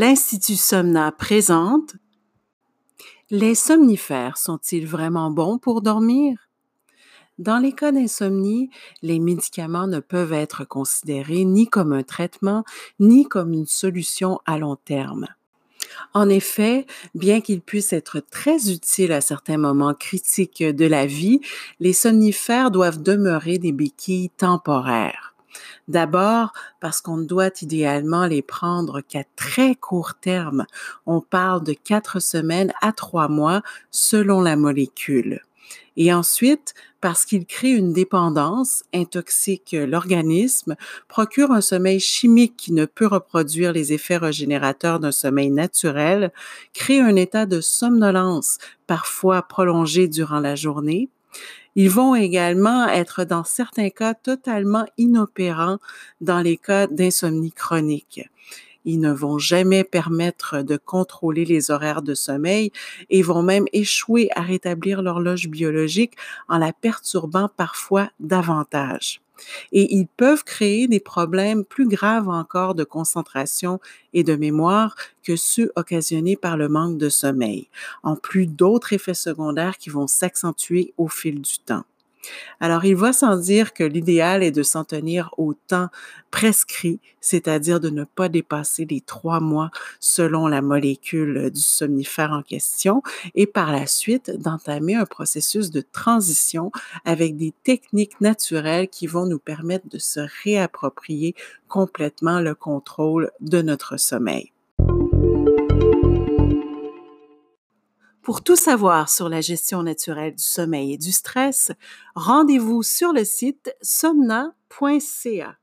L'Institut Somna présente Les somnifères sont-ils vraiment bons pour dormir? Dans les cas d'insomnie, les médicaments ne peuvent être considérés ni comme un traitement, ni comme une solution à long terme. En effet, bien qu'ils puissent être très utiles à certains moments critiques de la vie, les somnifères doivent demeurer des béquilles temporaires. D'abord, parce qu'on doit idéalement les prendre qu'à très court terme. On parle de quatre semaines à trois mois selon la molécule. Et ensuite, parce qu'il crée une dépendance, intoxique l'organisme, procure un sommeil chimique qui ne peut reproduire les effets régénérateurs d'un sommeil naturel, crée un état de somnolence, parfois prolongé durant la journée, ils vont également être dans certains cas totalement inopérants dans les cas d'insomnie chronique. Ils ne vont jamais permettre de contrôler les horaires de sommeil et vont même échouer à rétablir l'horloge biologique en la perturbant parfois davantage et ils peuvent créer des problèmes plus graves encore de concentration et de mémoire que ceux occasionnés par le manque de sommeil, en plus d'autres effets secondaires qui vont s'accentuer au fil du temps. Alors, il va sans dire que l'idéal est de s'en tenir au temps prescrit, c'est-à-dire de ne pas dépasser les trois mois selon la molécule du somnifère en question et par la suite d'entamer un processus de transition avec des techniques naturelles qui vont nous permettre de se réapproprier complètement le contrôle de notre sommeil. Pour tout savoir sur la gestion naturelle du sommeil et du stress, rendez-vous sur le site somna.ca.